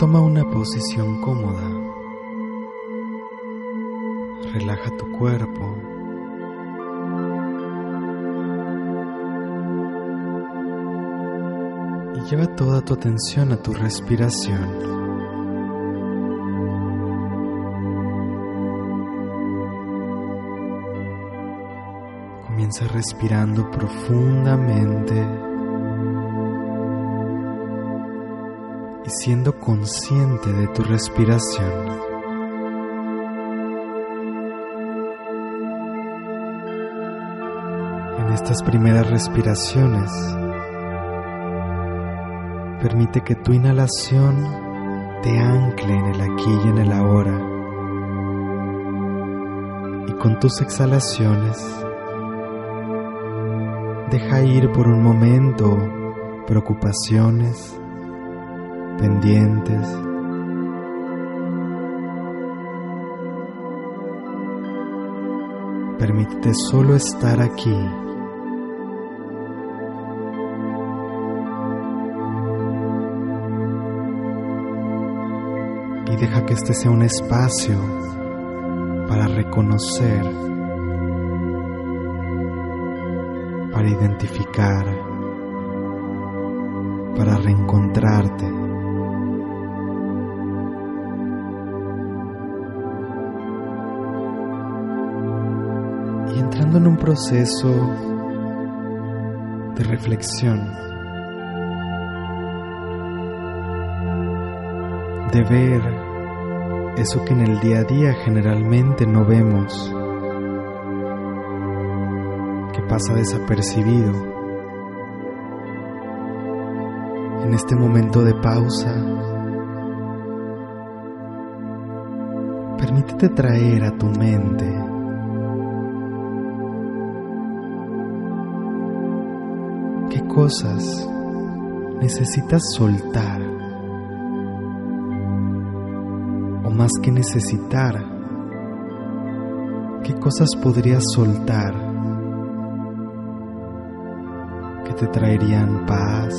Toma una posición cómoda. Relaja tu cuerpo. Y lleva toda tu atención a tu respiración. Comienza respirando profundamente siendo consciente de tu respiración. En estas primeras respiraciones, permite que tu inhalación te ancle en el aquí y en el ahora. Y con tus exhalaciones, deja ir por un momento preocupaciones, pendientes. Permítete solo estar aquí. Y deja que este sea un espacio para reconocer, para identificar, para reencontrarte. En un proceso de reflexión, de ver eso que en el día a día generalmente no vemos, que pasa desapercibido. En este momento de pausa, permítete traer a tu mente cosas necesitas soltar. O más que necesitar, qué cosas podrías soltar que te traerían paz,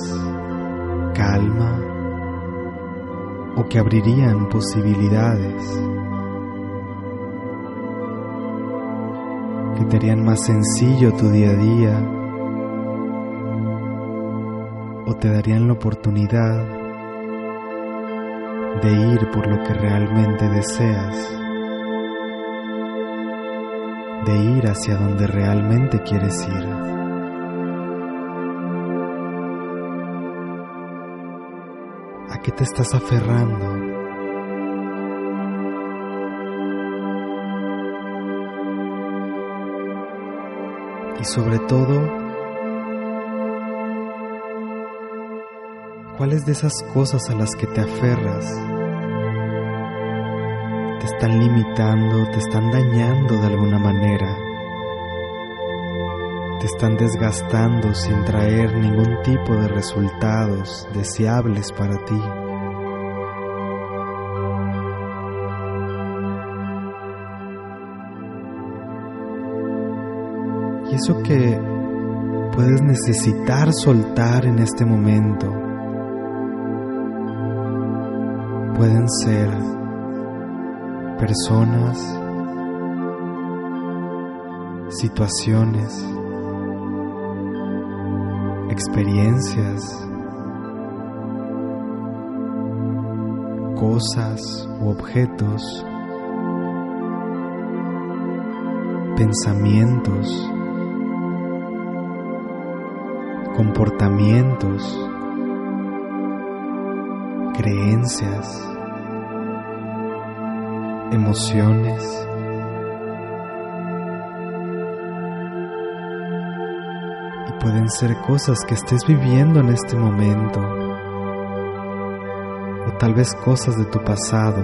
calma o que abrirían posibilidades. que te harían más sencillo tu día a día te darían la oportunidad de ir por lo que realmente deseas, de ir hacia donde realmente quieres ir. ¿A qué te estás aferrando? Y sobre todo, ¿Cuáles de esas cosas a las que te aferras te están limitando, te están dañando de alguna manera? Te están desgastando sin traer ningún tipo de resultados deseables para ti. Y eso que puedes necesitar soltar en este momento pueden ser personas, situaciones, experiencias, cosas u objetos, pensamientos, comportamientos, creencias, emociones, Y pueden ser cosas que estés viviendo en este momento. O tal vez cosas de tu pasado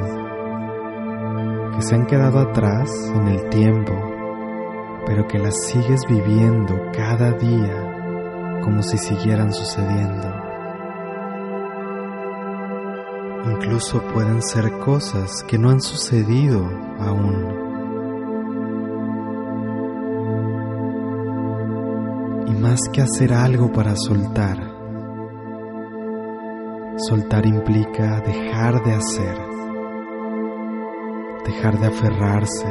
que se han quedado atrás en el tiempo, pero que las sigues viviendo cada día como si siguieran sucediendo. Incluso pueden ser cosas que no han sucedido aún. Y más que hacer algo para soltar, soltar implica dejar de hacer, dejar de aferrarse,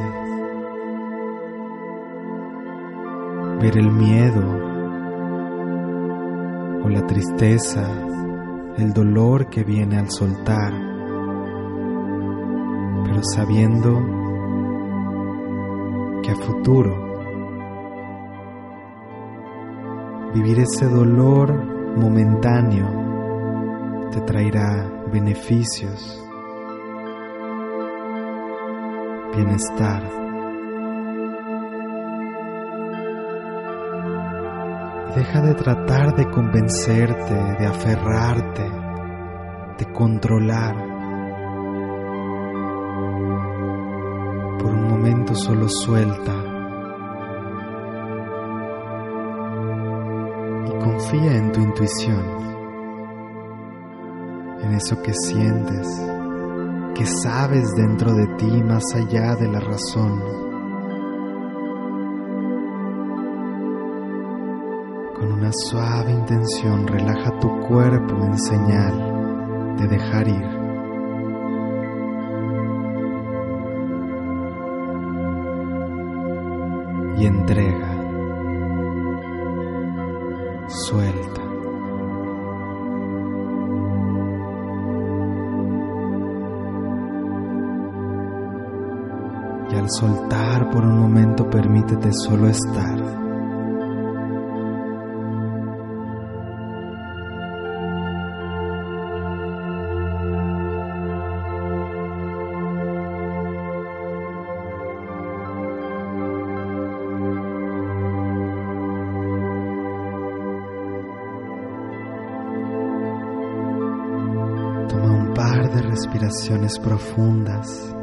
ver el miedo o la tristeza el dolor que viene al soltar, pero sabiendo que a futuro vivir ese dolor momentáneo te traerá beneficios, bienestar. Deja de tratar de convencerte, de aferrarte, de controlar. Por un momento solo suelta y confía en tu intuición, en eso que sientes, que sabes dentro de ti más allá de la razón. Con una suave intención relaja tu cuerpo en señal de dejar ir. Y entrega. Suelta. Y al soltar por un momento permítete solo estar. Par de respiraciones profundas.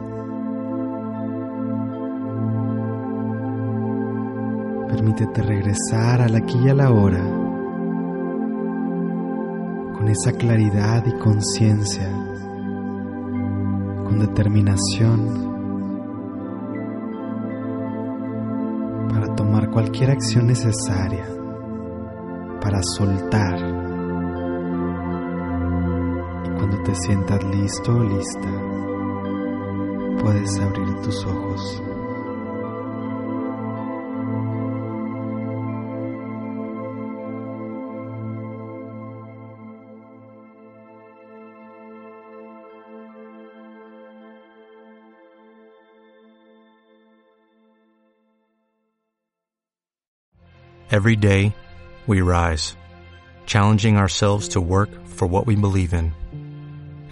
Permítete regresar al aquí y a la hora con esa claridad y conciencia, con determinación para tomar cualquier acción necesaria para soltar cuando te sientas listo o lista, puedes abrir tus ojos. Every day, we rise, challenging ourselves to work for what we believe in.